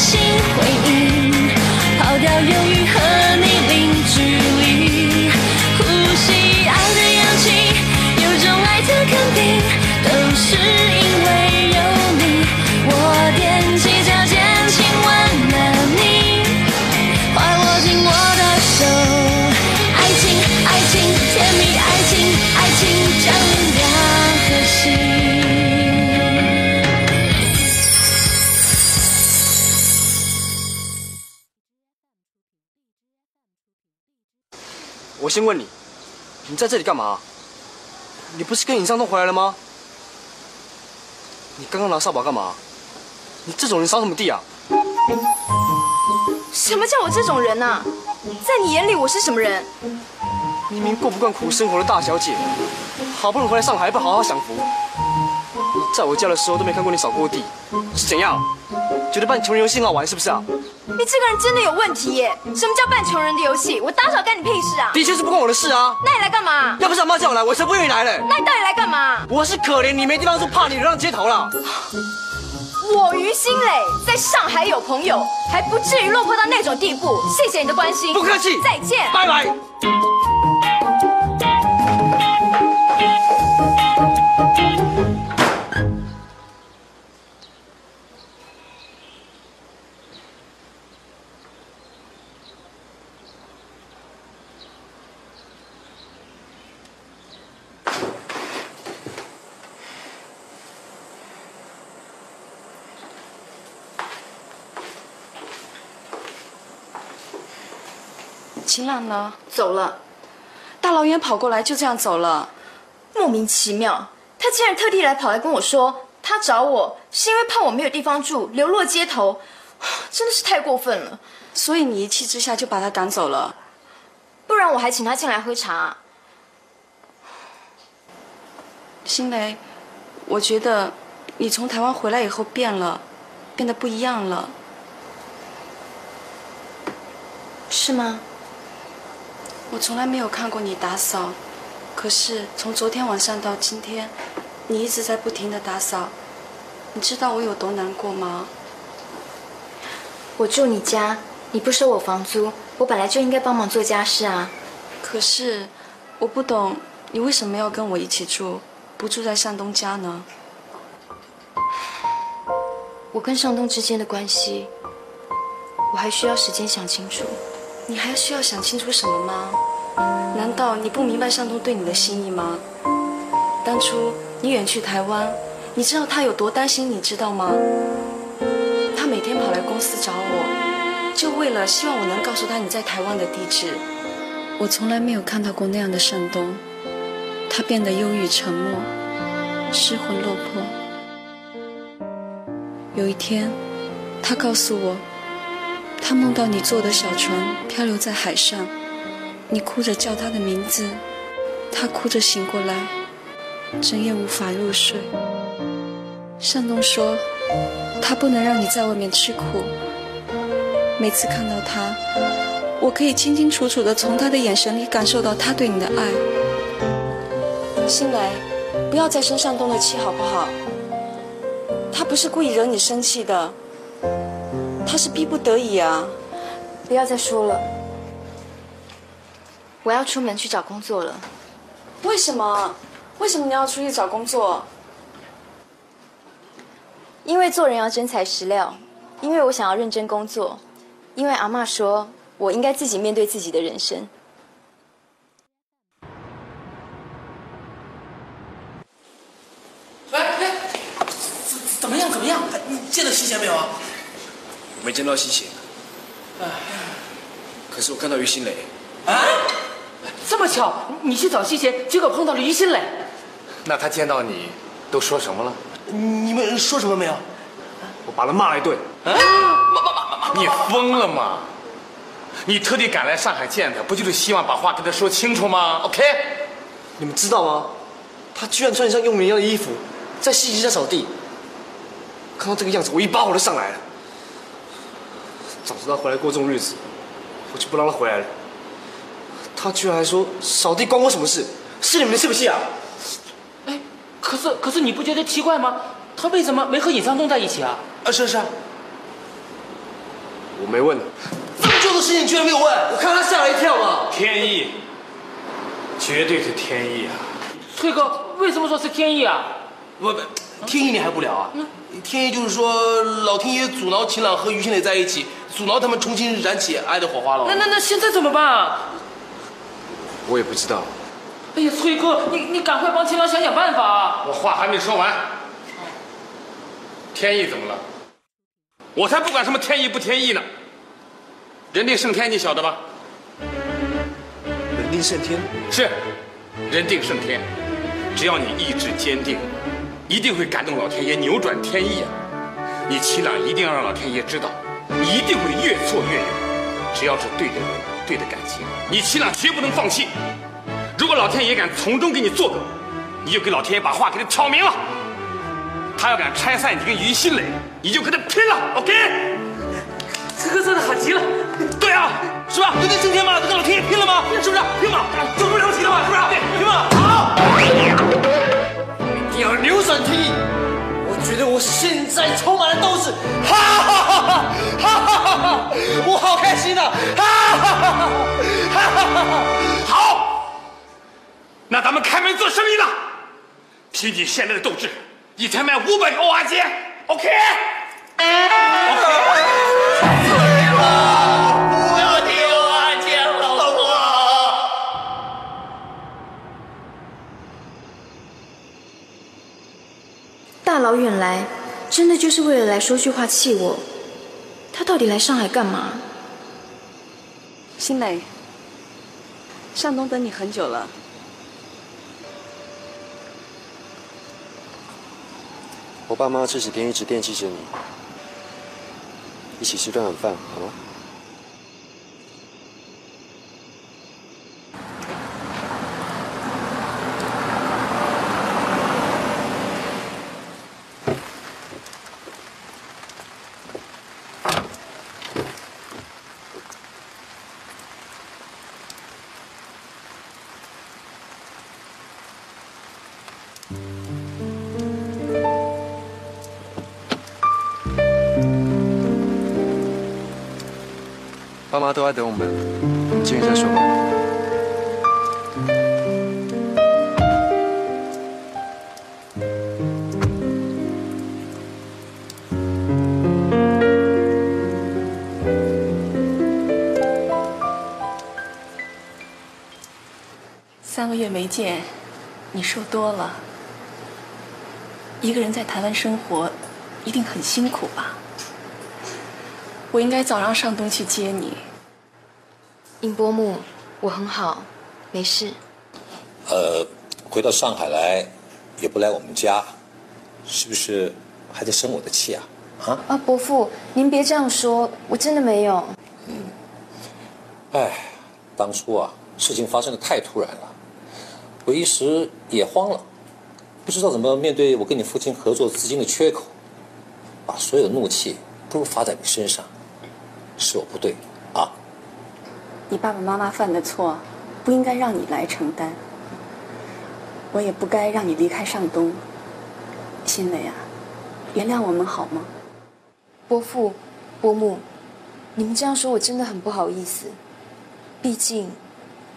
心回应。抛掉犹豫和先问你，你在这里干嘛？你不是跟尹尚东回来了吗？你刚刚拿扫把干嘛？你这种人扫什么地啊？什么叫我这种人呐、啊？在你眼里我是什么人？明明过不惯苦生活的大小姐，好不容易回来上海还不好好享福。在我家的时候都没看过你扫过地，是怎样？觉得扮穷人游戏很好玩是不是啊？你这个人真的有问题耶！什么叫扮穷人的游戏？我打扫干你屁事啊！的确是不关我的事啊。那你来干嘛？要不是阿妈叫我来，我才不愿意来嘞。那你到底来干嘛？我是可怜你没地方住，怕你流浪街头了。我于心磊在上海有朋友，还不至于落魄到那种地步。谢谢你的关心，不客气，再见，拜拜。秦朗呢？走了，大老远跑过来就这样走了，莫名其妙。他竟然特地来跑来跟我说，他找我是因为怕我没有地方住，流落街头，真的是太过分了。所以你一气之下就把他赶走了。不然我还请他进来喝茶。新雷，我觉得你从台湾回来以后变了，变得不一样了。是吗？我从来没有看过你打扫，可是从昨天晚上到今天，你一直在不停的打扫。你知道我有多难过吗？我住你家，你不收我房租，我本来就应该帮忙做家事啊。可是我不懂，你为什么要跟我一起住，不住在向东家呢？我跟向东之间的关系，我还需要时间想清楚。你还需要想清楚什么吗？难道你不明白向东对你的心意吗？当初你远去台湾，你知道他有多担心，你知道吗？他每天跑来公司找我，就为了希望我能告诉他你在台湾的地址。我从来没有看到过那样的向东，他变得忧郁沉默，失魂落魄。有一天，他告诉我。他梦到你坐的小船漂流在海上，你哭着叫他的名字，他哭着醒过来，整夜无法入睡。向东说，他不能让你在外面吃苦。每次看到他，我可以清清楚楚的从他的眼神里感受到他对你的爱。新蕾，不要再生向东的气好不好？他不是故意惹你生气的，他是逼不得已啊。不要再说了，我要出门去找工作了。为什么？为什么你要出去找工作？因为做人要真材实料，因为我想要认真工作，因为阿妈说我应该自己面对自己的人生。喂喂，怎怎么样？怎么样？你见到西贤没有啊？我没见到西贤，可是我看到于心磊。啊？这么巧，你去找西贤，结果碰到了于心磊。那他见到你都说什么了？你们说什么没有？我把他骂了一顿。啊？你疯了吗？你特地赶来上海见他，不就是希望把话跟他说清楚吗？OK？你们知道吗？他居然穿上佣人一样的衣服，在洗衣机上扫地。看到这个样子，我一把火就上来了。早知道回来过这种日子，我就不让他回来了。他居然还说扫地关我什么事？是你们的是不是啊？哎，可是可是你不觉得奇怪吗？他为什么没和尹尚东在一起啊？啊，是是啊。我没问。这么重的事情居然没有问？我看他吓了一跳嘛。天意，绝对是天意啊！崔哥，为什么说是天意啊？不不，天意你还不了啊？天意就是说老天爷阻挠秦朗和于心磊在一起，阻挠他们重新燃起爱的火花了。那那那现在怎么办啊？我也不知道。哎呀，崔哥，你你赶快帮秦朗想想办法啊！我话还没说完，天意怎么了？我才不管什么天意不天意呢！人定胜天，你晓得吧？人定胜天是，人定胜天。只要你意志坚定，一定会感动老天爷，扭转天意啊！你齐朗一定要让老天爷知道，你一定会越挫越勇。只要是对的人，对的感情，你齐朗绝不能放弃。如果老天爷敢从中给你作梗，你就给老天爷把话给他挑明了。他要敢拆散你跟于新磊，你就跟他拼了，OK？崔哥真的好极了。对啊，是吧？人定胜天嘛，跟老天爷拼了吗？是不是？拼嘛？就这么了不起的嘛，是不是？对，拼嘛？好！要扭转天意。我觉得我现在充满了斗志，哈哈哈哈哈哈哈！我好开心啊，哈哈哈哈哈哈！好，那咱们开门做生意了。凭你现在的斗志，一天卖五百个蚵仔煎，OK？老远来，真的就是为了来说句话气我。他到底来上海干嘛？新蕾，向东等你很久了。我爸妈这几天一直惦记着你，一起吃顿晚饭好吗？妈都在等我们，进去再说吧。三个月没见，你瘦多了。一个人在台湾生活，一定很辛苦吧？我应该早让尚东去接你。尹伯母，我很好，没事。呃，回到上海来，也不来我们家，是不是还在生我的气啊？啊？啊，伯父，您别这样说，我真的没有。哎，当初啊，事情发生的太突然了，我一时也慌了，不知道怎么面对我跟你父亲合作资金的缺口，把所有的怒气都发在你身上，是我不对啊。你爸爸妈妈犯的错，不应该让你来承担。我也不该让你离开上东。新蕾啊，原谅我们好吗？伯父、伯母，你们这样说，我真的很不好意思。毕竟，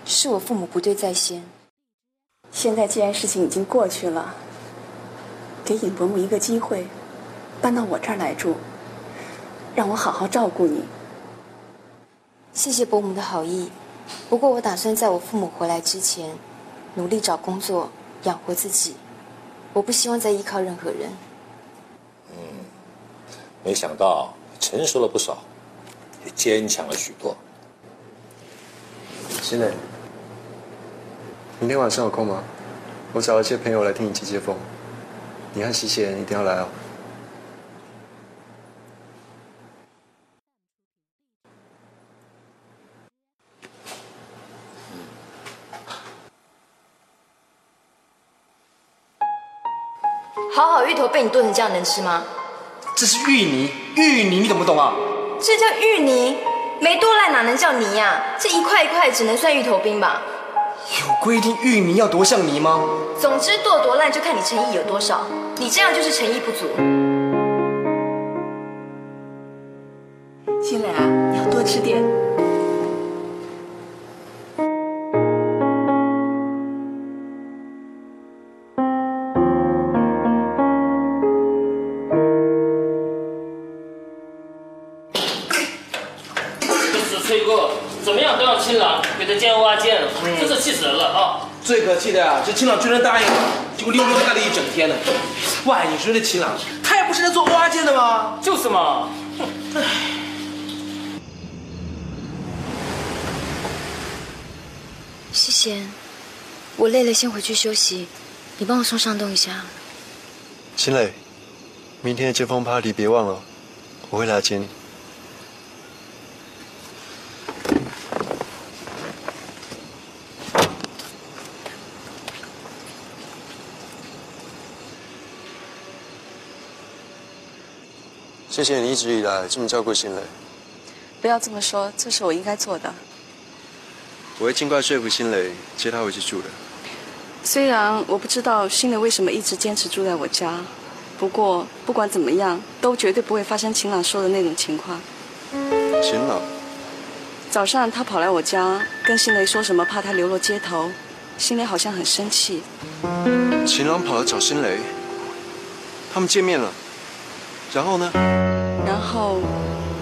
是我父母不对在先。现在既然事情已经过去了，给尹伯母一个机会，搬到我这儿来住，让我好好照顾你。谢谢伯母的好意，不过我打算在我父母回来之前，努力找工作养活自己。我不希望再依靠任何人。没想到成熟了不少，也坚强了许多。新磊，明天晚上有空吗？我找一些朋友来听你接接风，你和喜贤一定要来哦。好好芋头被你炖成这样，能吃吗？这是芋泥，芋泥你懂不懂啊？这叫芋泥，没剁烂哪能叫泥呀、这一块一块只能算芋头冰吧。有规定芋泥要多像泥吗？总之剁多烂就看你诚意有多少，你这样就是诚意不足。最可气的呀、这秦朗居然答应了，结果溜溜达了一整天呢。喂，你说这秦朗，他也不是来做挖剑的吗？就是嘛，谢谢，我累了，先回去休息。你帮我送上东一下。秦磊，明天的接风 party 别忘了，我会来接你。谢谢你一直以来这么照顾新磊，不要这么说，这是我应该做的。我会尽快说服新磊接他回去住的。虽然我不知道新磊为什么一直坚持住在我家，不过不管怎么样，都绝对不会发生秦朗说的那种情况。秦朗，早上他跑来我家，跟新雷说什么怕他流落街头，新雷好像很生气。秦朗跑来找新磊，他们见面了，然后呢？然后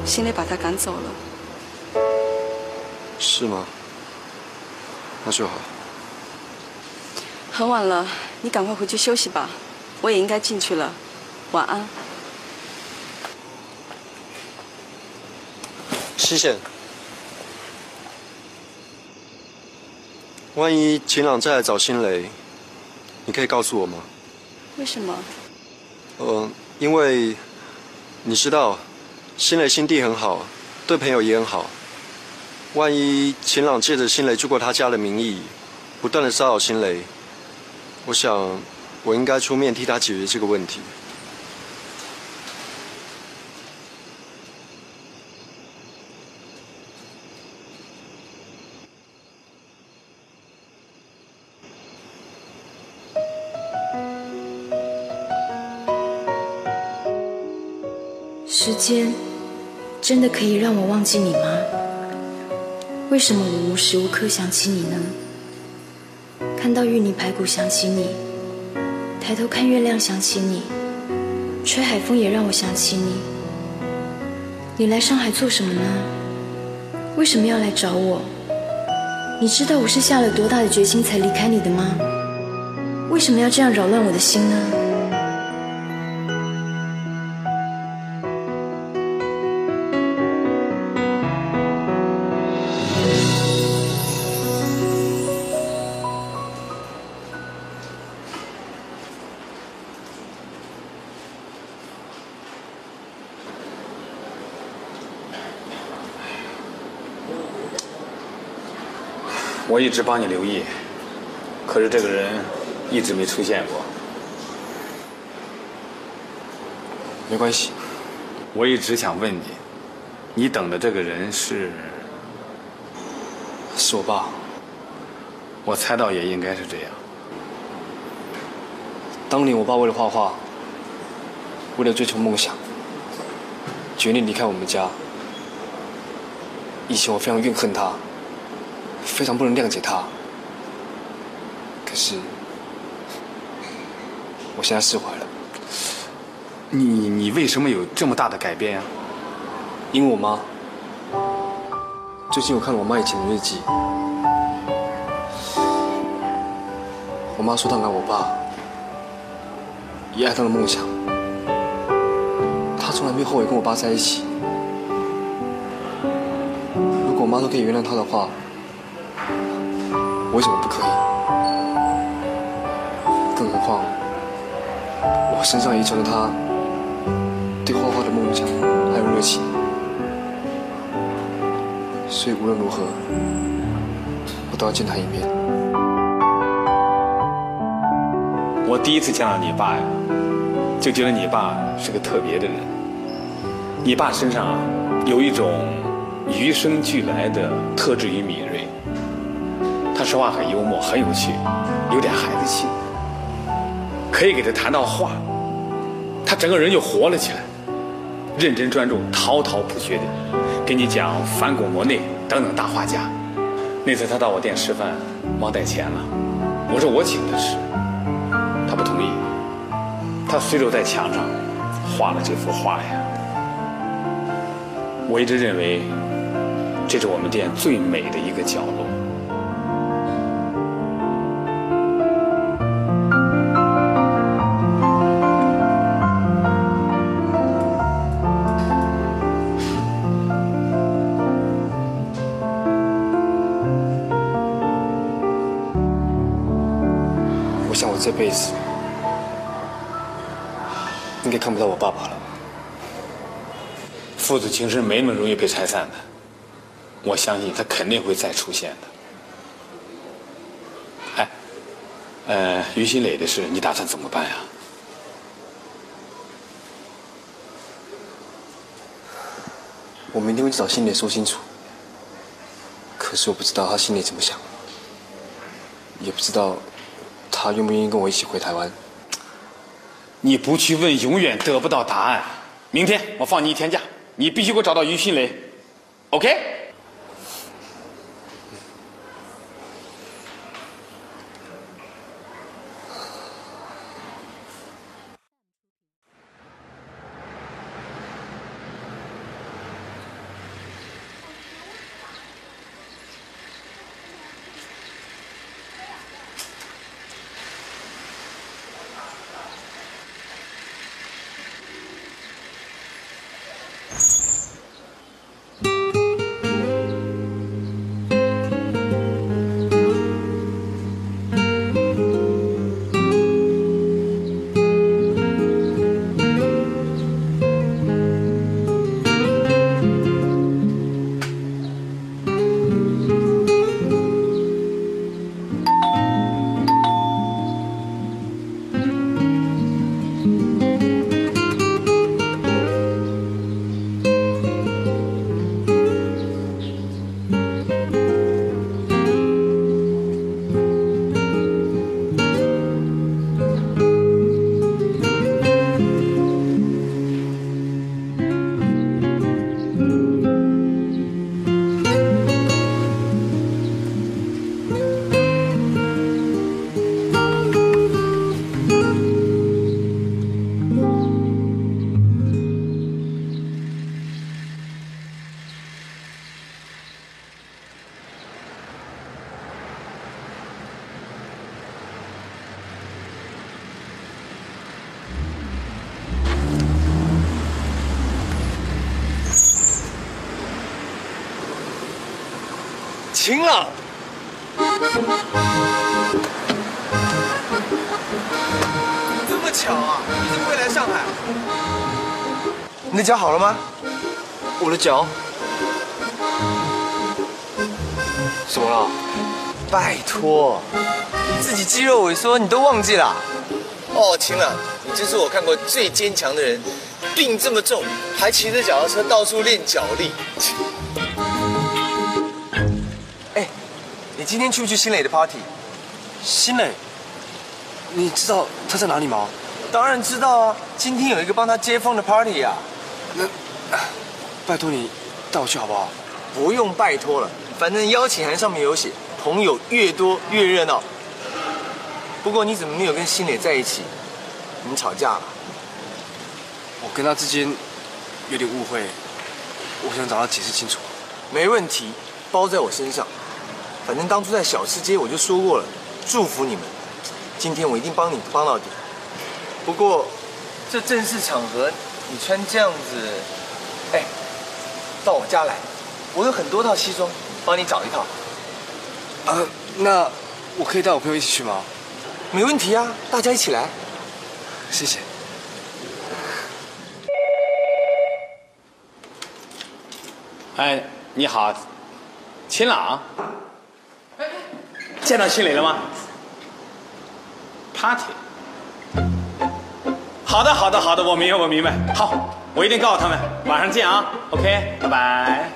新雷把他赶走了。是吗？那就好。很晚了，你赶快回去休息吧，我也应该进去了。晚安。西线，万一秦朗再来找新雷，你可以告诉我吗？为什么？呃，因为你知道，新雷心地很好，对朋友也很好。万一秦朗借着新雷住过他家的名义，不断的骚扰新雷，我想我应该出面替他解决这个问题。间真的可以让我忘记你吗？为什么我无时无刻想起你呢？看到芋泥排骨想起你，抬头看月亮想起你，吹海风也让我想起你。你来上海做什么呢？为什么要来找我？你知道我是下了多大的决心才离开你的吗？为什么要这样扰乱我的心呢？一直帮你留意，可是这个人一直没出现过。没关系，我一直想问你，你等的这个人是？是我爸。我猜到也应该是这样。当年我爸为了画画，为了追求梦想，决定离开我们家。以前我非常怨恨他，非常不能谅解他。可是，我现在释怀了。你你为什么有这么大的改变呀、因为我妈。最近我看了我妈以前的日记，我妈说她爱我爸，也爱她的梦想，她从来没有后悔跟我爸在一起。如果我妈都可以原谅她的话，我为什么不可以？更何况，我身上遗传了他对画画的梦想还有热情。所以无论如何，我都要见他一面。我第一次见到你爸呀，就觉得你爸是个特别的人。你爸身上啊，有一种与生俱来的特质与敏锐。说话很幽默，很有趣，有点孩子气。可以给他谈到画，他整个人就活了起来，认真专注，滔滔不绝的给你讲梵谷、莫内等等大画家。那次他到我店吃饭，忘带钱了，我说我请他吃。他不同意，他随手在墙上画了这幅画呀。我一直认为，这是我们店最美的一个角落。这辈子应该看不到我爸爸了。父子情深没那么容易被拆散的，我相信他肯定会再出现的。哎，呃，于新磊的事你打算怎么办呀？我明天会去找新磊说清楚。可是我不知道他心里怎么想，也不知道他愿不愿意跟我一起回台湾。你不去问，永远得不到答案。明天我放你一天假，你必须给我找到于新磊，OK？的脚好了吗？我的脚怎么了？拜托，你自己肌肉萎缩你都忘记了？哦，晴朗，你真是我看过最坚强的人，病这么重，还骑着脚踏车到处练脚力。哎，你今天去不去新磊的 party？新磊，你知道他在哪里吗？当然知道啊，今天有一个帮他接风的 party 啊。那，拜托你带我去好不好？不用拜托了，反正邀请函上面有写，朋友越多越热闹。不过你怎么没有跟新磊在一起？你们吵架了？我跟他之间有点误会，我想找他解释清楚。没问题，包在我身上。反正当初在小吃街我就说过了，祝福你们。今天我一定帮你帮到底。不过，这正式场合你穿这样子，哎，到我家来，我有很多套西装，帮你找一套。呃，那我可以带我朋友一起去吗？没问题啊，大家一起来。谢谢。哎，你好，秦朗。见到心磊了吗？Party。好的，好的，好的，我明白，我明白。好，我一定告诉他们，晚上见啊。OK，拜拜。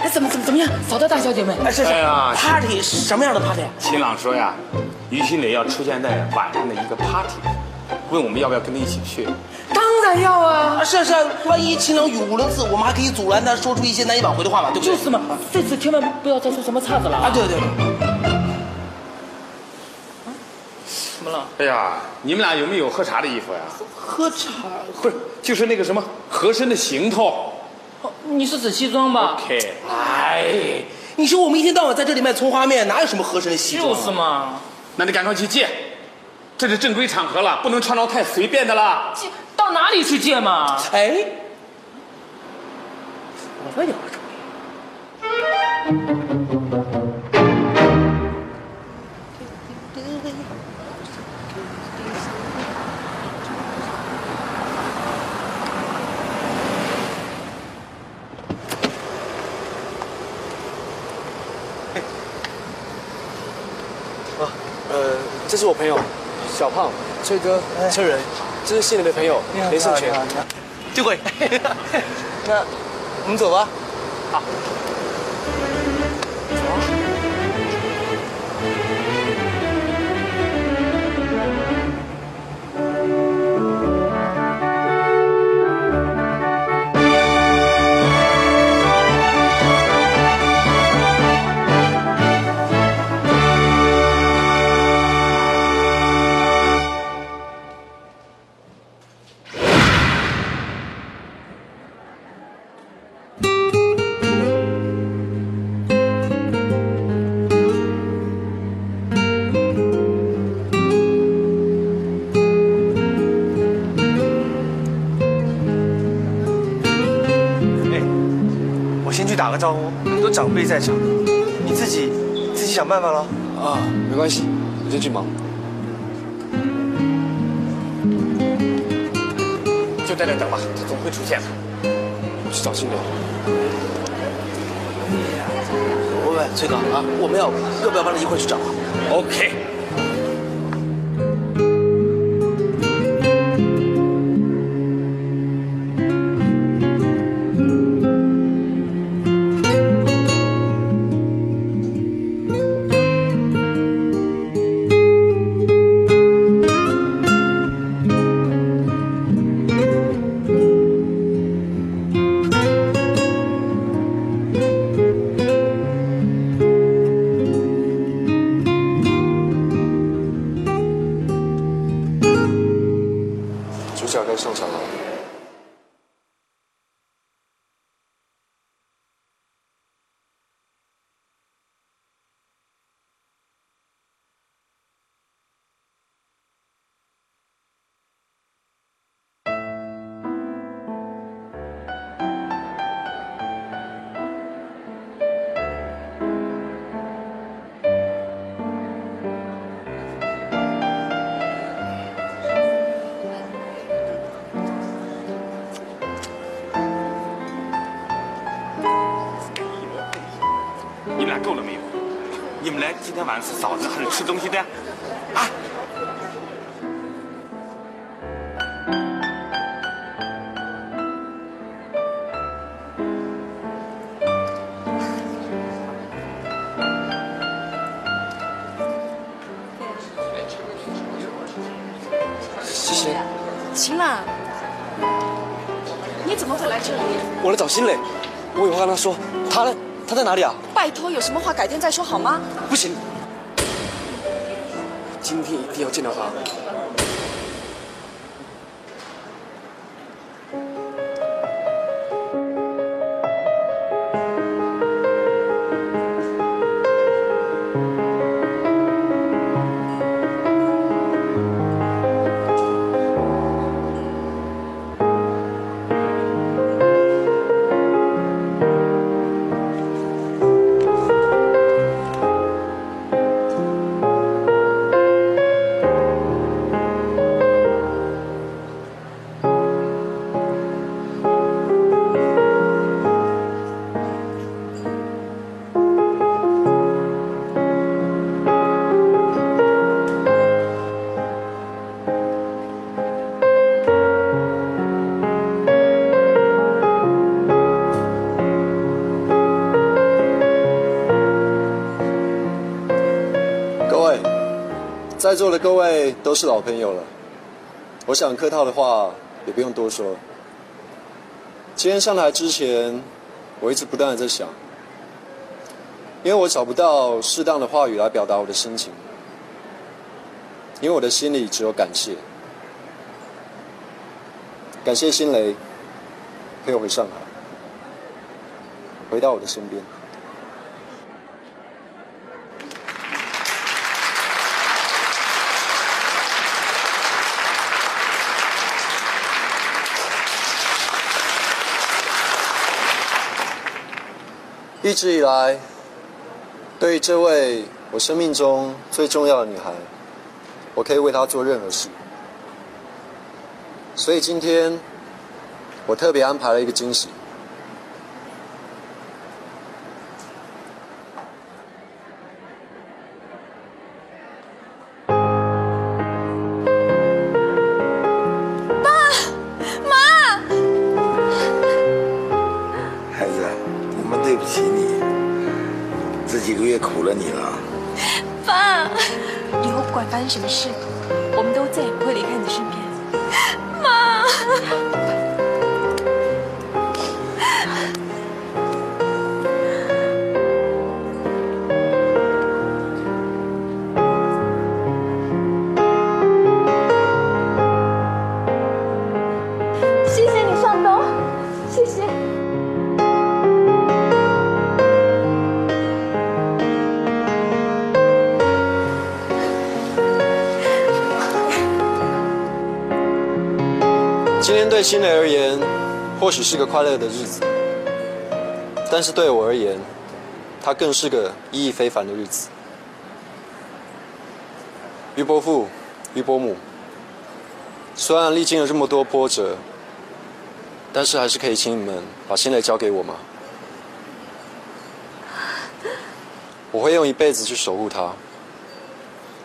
哎，怎么怎么怎么样，嫂子大小姐们？哎，是是哎，party 什么样的 party？秦朗说呀，于心磊要出现在晚上的一个 party，问我们要不要跟他一起去。当然要啊！啊，是啊是啊，万一秦朗语无伦次，我们还可以阻拦他说出一些难以挽回的话嘛，对不对？就是嘛，这次千万不要再出什么岔子了啊，对对对。了？哎呀，你们俩有没有喝茶的衣服呀？喝茶不是，就是那个什么合身的行头。哦你是指西装吧？OK，哎，你说我们一天到晚在这里卖葱花面，哪有什么合身的西装？就是嘛。那你赶快去借，这是正规场合了，不能穿着太随便的啦。借到哪里去借嘛？哎，我有个主意。呃，这是我朋友，小胖、崔哥、车仁，这是新磊的朋友雷胜全。就会。那我们走吧。哎，很多长辈在场，你自己自己想办法了。啊，没关系，我先去忙。就在这等吧，他总会出现的。我去找新磊。喂喂，崔哥啊，我们要要不要帮他一块去找啊？OK。满是嫂子，还吃东西的啊？谢谢。晴朗，你怎么会来这里？我来找新磊，我有话跟他说。他呢？他在哪里啊？拜托，有什么话改天再说好吗？不行，今天一定要见到他。在座的各位都是老朋友了，我想客套的话也不用多说。今天上台之前，我一直不断的在想，因为我找不到适当的话语来表达我的心情，因为我的心里只有感谢，感谢新雷陪我回上海，回到我的身边。一直以来，对于这位我生命中最重要的女孩，我可以为她做任何事。所以今天，我特别安排了一个惊喜。今天对新蕾而言，或许是个快乐的日子，但是对我而言，它更是个意义非凡的日子。于伯父、于伯母，虽然历经了这么多波折，但是还是可以请你们把新蕾交给我吗？我会用一辈子去守护她。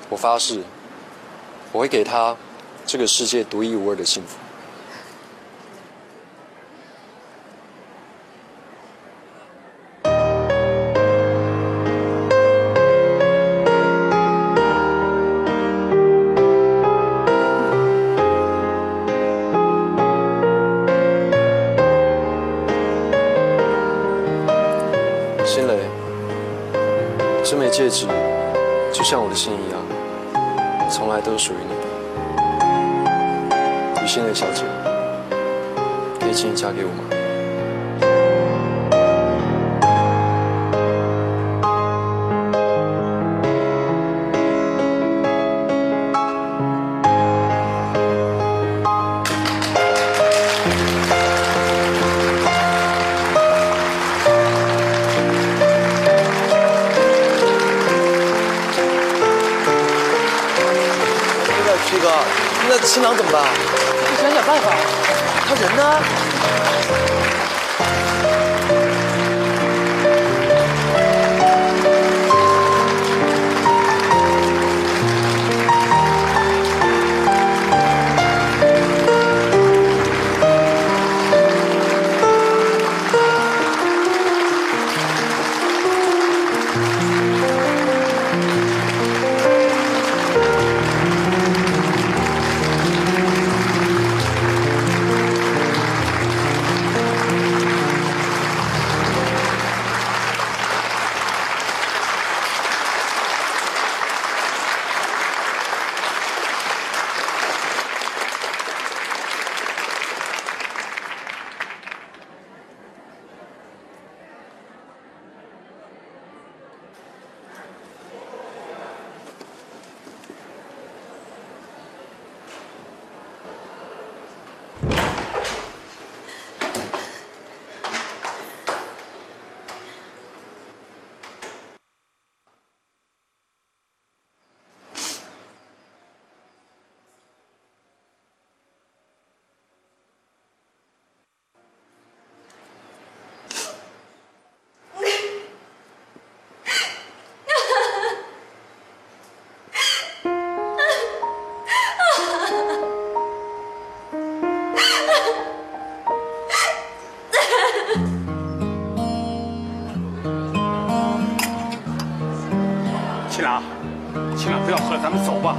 我发誓，我会给她这个世界独一无二的幸福。戒指就像我的心一样，从来都是属于你的。于新蕾小姐，可以请你嫁给我吗？那个那新郎怎么办？你想想办法。他人呢？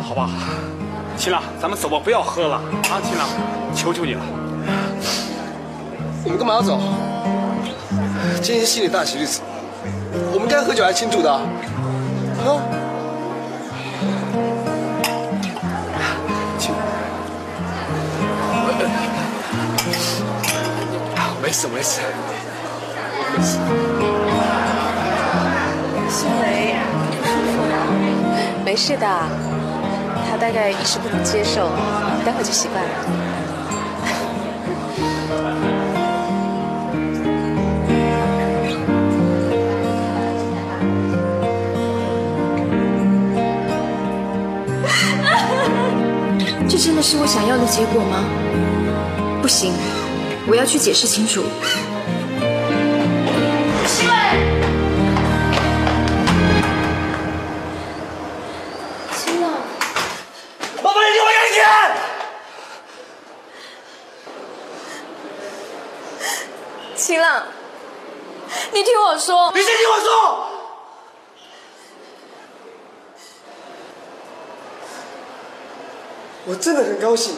好吧？秦朗，咱们走吧，不要喝了啊！秦朗，求求你了。我们干嘛要走？今天是新年大喜日子，我们该喝酒来庆祝的啊！啊请啊没事没事，没事。新雷，没事的，他大概一时不能接受，待会就习惯了。这真的是我想要的结果吗？不行，我要去解释清楚。新浪，你听我说，你先听我说。我真的很高兴，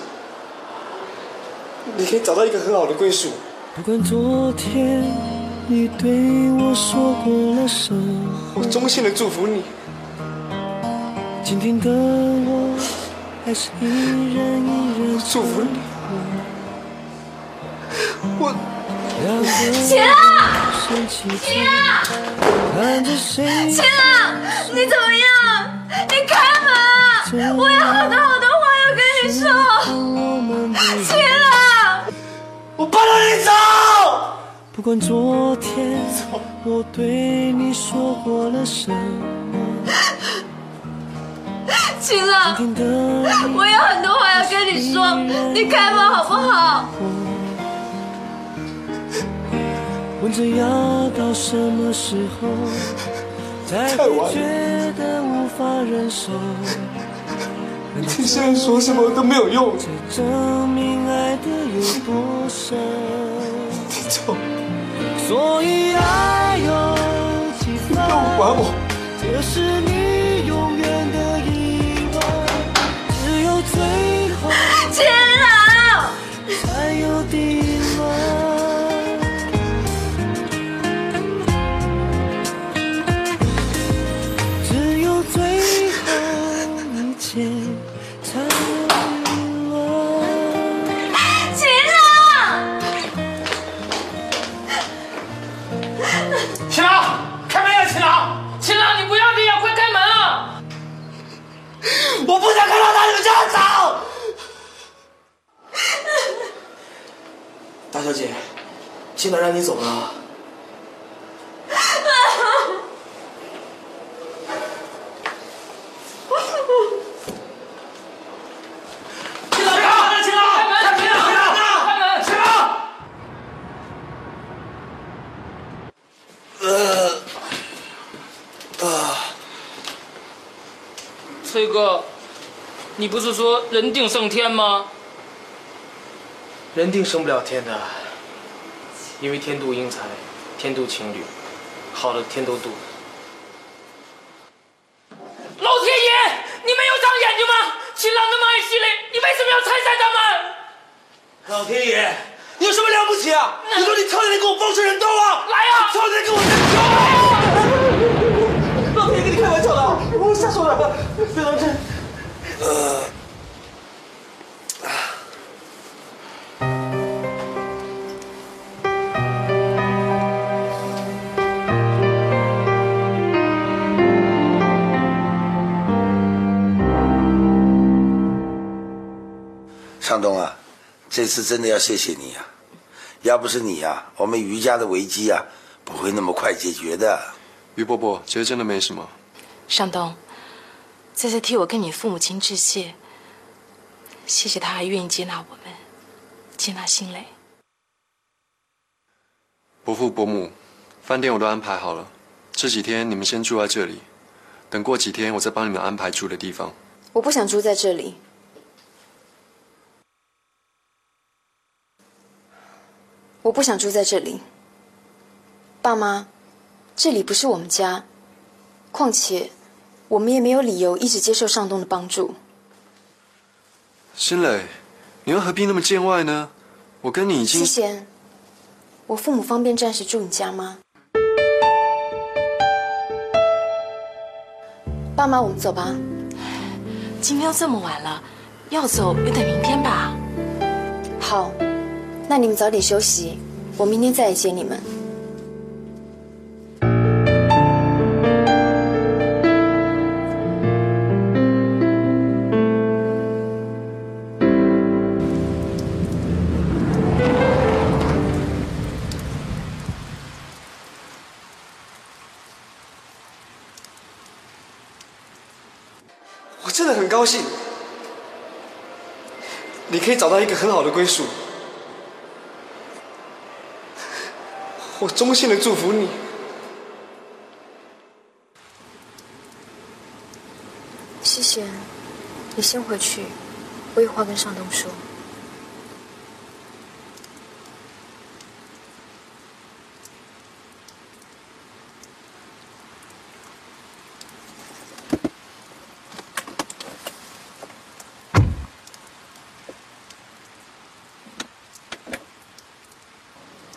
你可以找到一个很好的归属。不管昨天你对我说过了什么，我衷心的祝福你。今天的我还是依然依然祝福你。我秦朗生气秦朗秦朗，你怎么样？你开门！我有好多好多话要跟你说。秦朗，我不让你走！不管昨天我对你说过了什么，秦朗，我有很多话要跟你说，你开门好不好？问着要到什么时候 才会觉得无法忍受？你现在说什么都没有用。证明爱的有多深。你走，所以爱有几分？管我！这是你永远的疑问。只有最后，秦现在让你走了。秦朗，开门！开门！开门！秦朗，呃，啊，崔哥，你不是说人定胜天吗？人定胜不了天的，因为天妒英才，天妒情侣，好的天都妒。老天爷，你没有长眼睛吗？秦朗那么爱惜雷，你为什么要拆散他们？老天爷，你有什么了不起啊？你说你跳下来给我放水人刀啊！来呀、跳下来给我扔球！老天爷跟你开玩笑的，我吓死我了，别当真。呃，这次真的要谢谢你啊！要不是你呀、我们余家的危机啊，不会那么快解决的。于伯伯，其实真的没什么。尚东，再次替我跟你父母亲致谢，谢谢他还愿意接纳我们，接纳新蕾。伯父伯母，饭店我都安排好了，这几天你们先住在这里，等过几天我再帮你们安排住的地方。我不想住在这里。我不想住在这里。爸妈，这里不是我们家，况且我们也没有理由一直接受上东的帮助。新磊，你又何必那么见外呢？我跟你已经西贤，我父母方便暂时住你家吗？爸妈，我们走吧。今天都这么晚了，要走也得明天吧。好，那你们早点休息，我明天再来接你们。我真的很高兴，你可以找到一个很好的归宿。我衷心的祝福你。西贤，你先回去，我有话跟尚东说。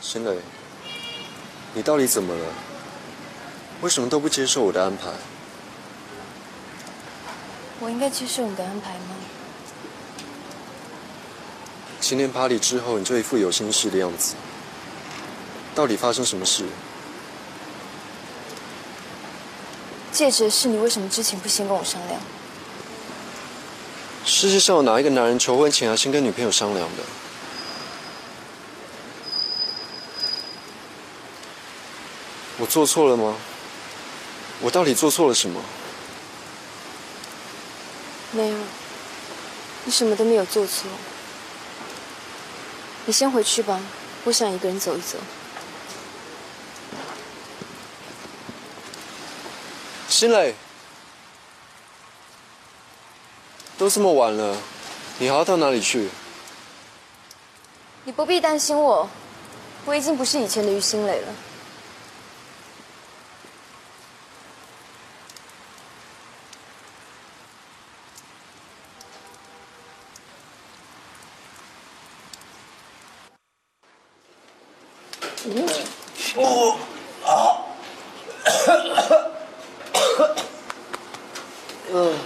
新磊，你到底怎么了？为什么都不接受我的安排？我应该接受你的安排吗？今天 party 之后，你就一副有心事的样子。到底发生什么事？戒指的事，你为什么之前不先跟我商量？世界上有哪一个男人求婚前要先跟女朋友商量的？我做错了吗？我到底做错了什么？没有，你什么都没有做错。你先回去吧，我想一个人走一走。新磊，都这么晚了，你还要到哪里去？你不必担心我，我已经不是以前的于心磊了。哦啊！嗯，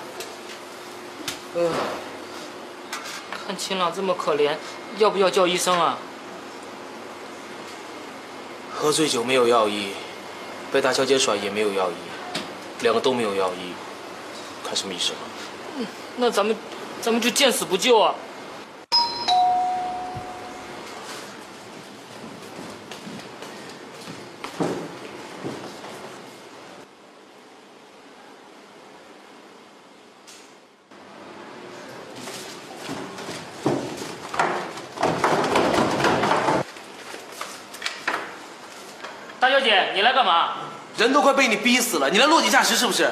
嗯，看秦朗这么可怜，要不要叫医生啊？喝醉酒没有药医，被大小姐甩也没有药医，两个都没有药医，看什么医生啊？那咱们，咱们就见死不救啊！你来干嘛？人都快被你逼死了，你来落井下石是不是？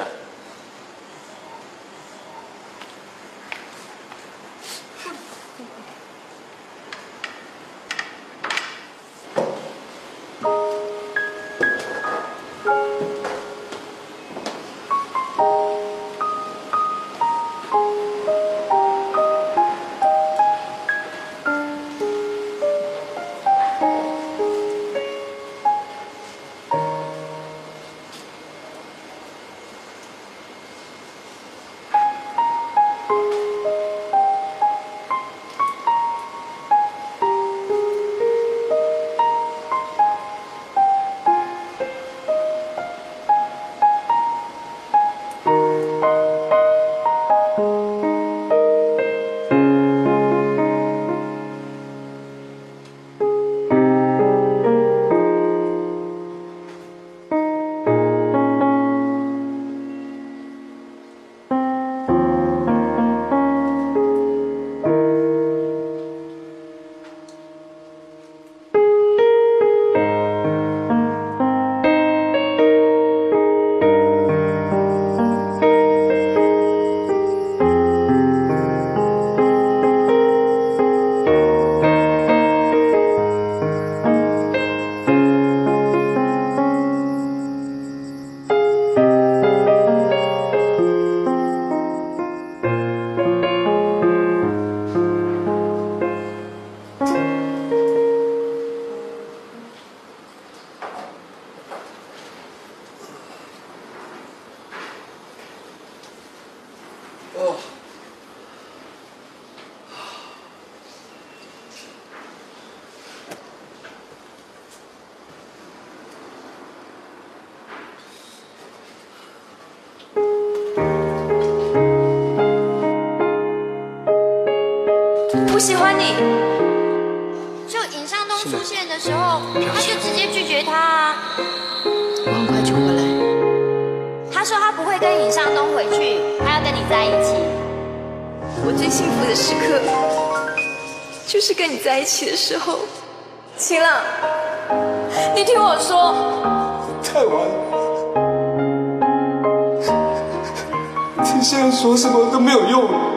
之后秦朗你听我说。太晚了。你现在说什么都没有用。了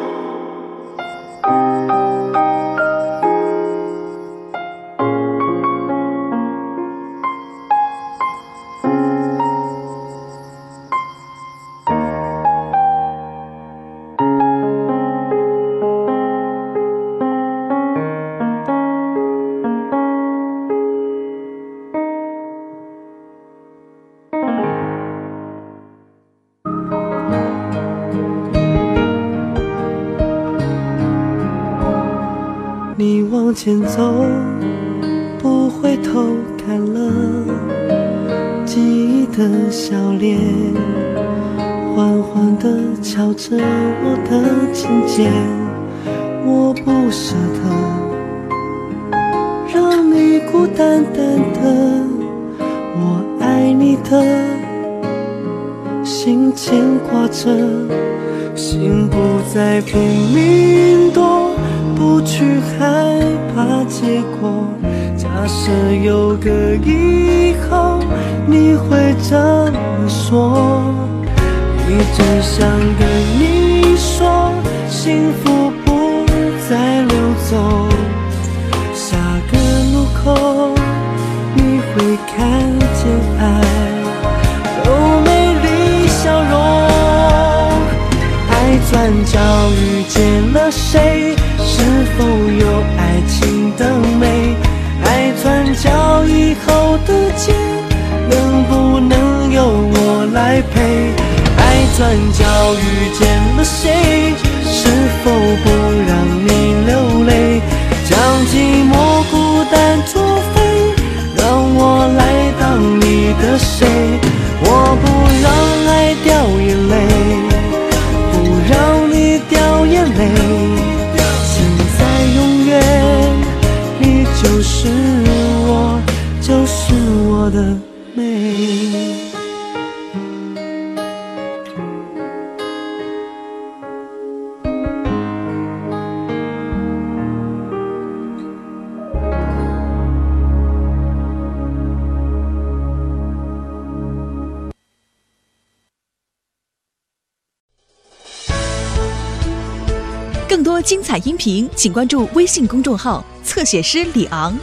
转角遇见频，请关注微信公众号“侧写师李昂”。